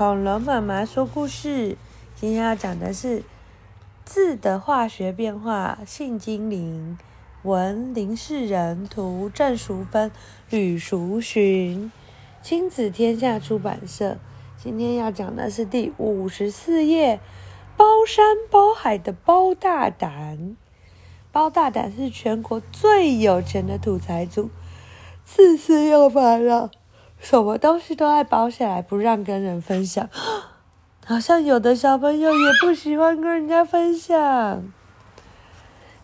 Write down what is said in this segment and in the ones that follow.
恐龙妈妈说故事。今天要讲的是字的化学变化。信精灵，文林世仁，图郑淑芬、吕淑寻，亲子天下出版社。今天要讲的是第五十四页，包山包海的包大胆。包大胆是全国最有钱的土财主，自私又烦恼。什么东西都爱包起来，不让跟人分享。好像有的小朋友也不喜欢跟人家分享。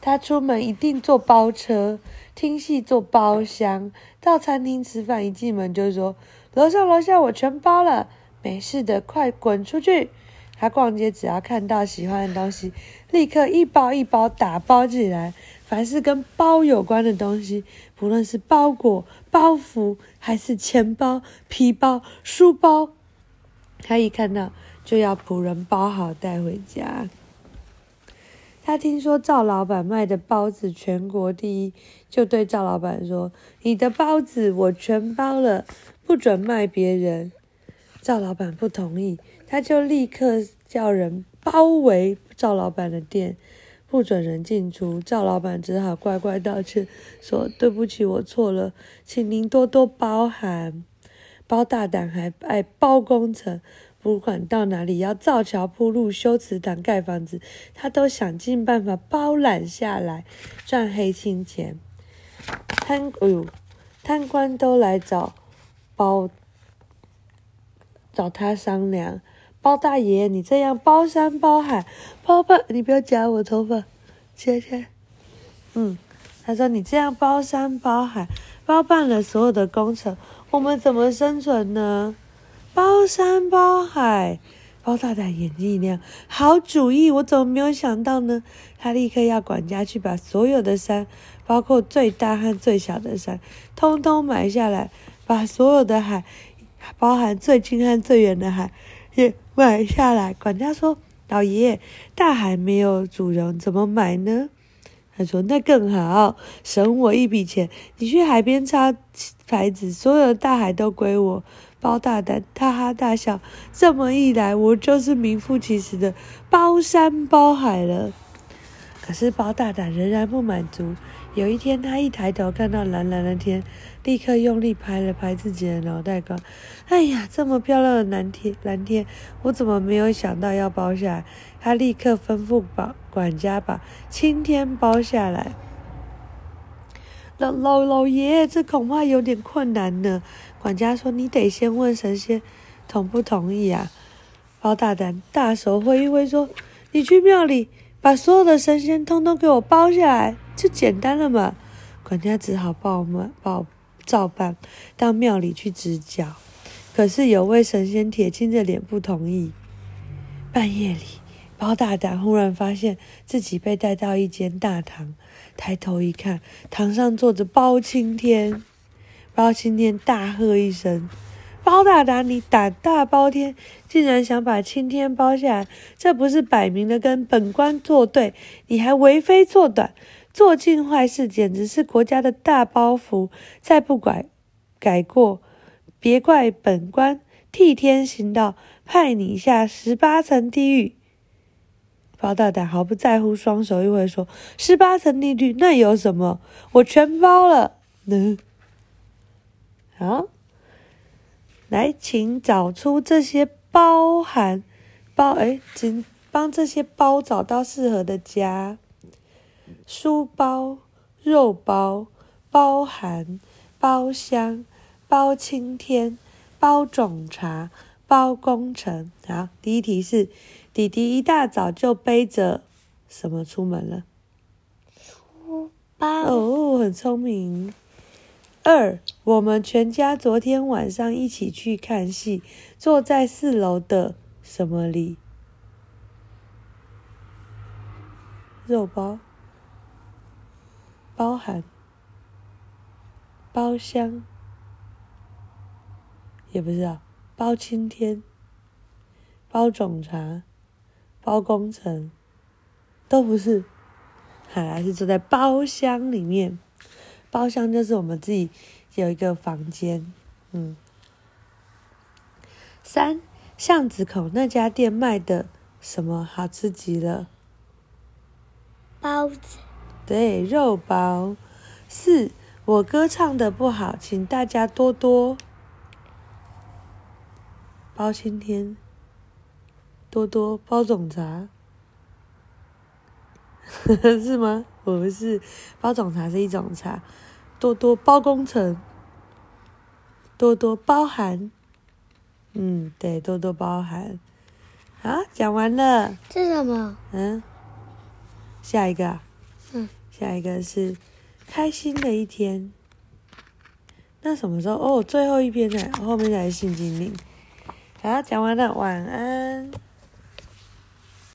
他出门一定坐包车，听戏坐包厢，到餐厅吃饭一进门就说：“楼上楼下我全包了，没事的，快滚出去。”他逛街只要看到喜欢的东西，立刻一包一包打包起来。凡是跟包有关的东西，不论是包裹、包袱，还是钱包、皮包、书包，他一看到就要仆人包好带回家。他听说赵老板卖的包子全国第一，就对赵老板说：“你的包子我全包了，不准卖别人。”赵老板不同意，他就立刻叫人包围赵老板的店。不准人进出，赵老板只好乖乖道歉，说：“对不起，我错了，请您多多包涵。”包大胆还爱包工程，不管到哪里要造桥铺路、修祠堂、盖房子，他都想尽办法包揽下来，赚黑心钱。贪，哎呦，贪官都来找包，找他商量。包大爷，你这样包山包海，包办，你不要夹我头发，切切。嗯，他说你这样包山包海，包办了所有的工程，我们怎么生存呢？包山包海，包大大眼睛一亮，好主意，我怎么没有想到呢？他立刻要管家去把所有的山，包括最大和最小的山，通通买下来，把所有的海，包含最近和最远的海，也。买下来，管家说：“老爷，大海没有主人，怎么买呢？”他说：“那更好，省我一笔钱。你去海边插牌子，所有的大海都归我。”包大胆哈哈大笑。这么一来，我就是名副其实的包山包海了。可是包大胆仍然不满足。有一天，他一抬头看到蓝蓝的天，立刻用力拍了拍自己的脑袋瓜。哎呀，这么漂亮的蓝天，蓝天，我怎么没有想到要包下来？他立刻吩咐管家把青天包下来。老老老爷，这恐怕有点困难呢。管家说：“你得先问神仙同不同意啊。”包大胆大手挥一挥说：“你去庙里把所有的神仙通通给我包下来。”就简单了嘛，管家只好报嘛报照办，到庙里去指教。可是有位神仙铁青着脸不同意。半夜里，包大胆忽然发现自己被带到一间大堂，抬头一看，堂上坐着包青天。包青天大喝一声：“包大胆，你胆大包天，竟然想把青天包下来，这不是摆明了跟本官作对？你还为非作歹！”做尽坏事，简直是国家的大包袱。再不改改过，别怪本官替天行道，派你下十八层地狱。包大胆毫不在乎，双手一挥说：“十八层地狱那有什么？我全包了。”嗯，啊，来，请找出这些包含包，哎，请帮这些包找到适合的家。书包、肉包、包含、包厢、包青天、包种茶、包工程。好，第一题是：弟弟一大早就背着什么出门了？书包。哦，很聪明。二，我们全家昨天晚上一起去看戏，坐在四楼的什么里？肉包。包含，包厢，也不知道，包青天，包种茶，包工程，都不是，还是坐在包厢里面。包厢就是我们自己有一个房间，嗯。三，巷子口那家店卖的什么好吃极了？包子。对，肉包。四，我歌唱的不好，请大家多多包青天，多多包种茶，是吗？我不是，包种茶是一种茶，多多包工程，多多包涵，嗯，对，多多包涵。啊，讲完了。这是什么？嗯，下一个。嗯，下一个是。开心的一天，那什么时候？哦，最后一篇呢？后面才是性精灵。好，讲完了，晚安。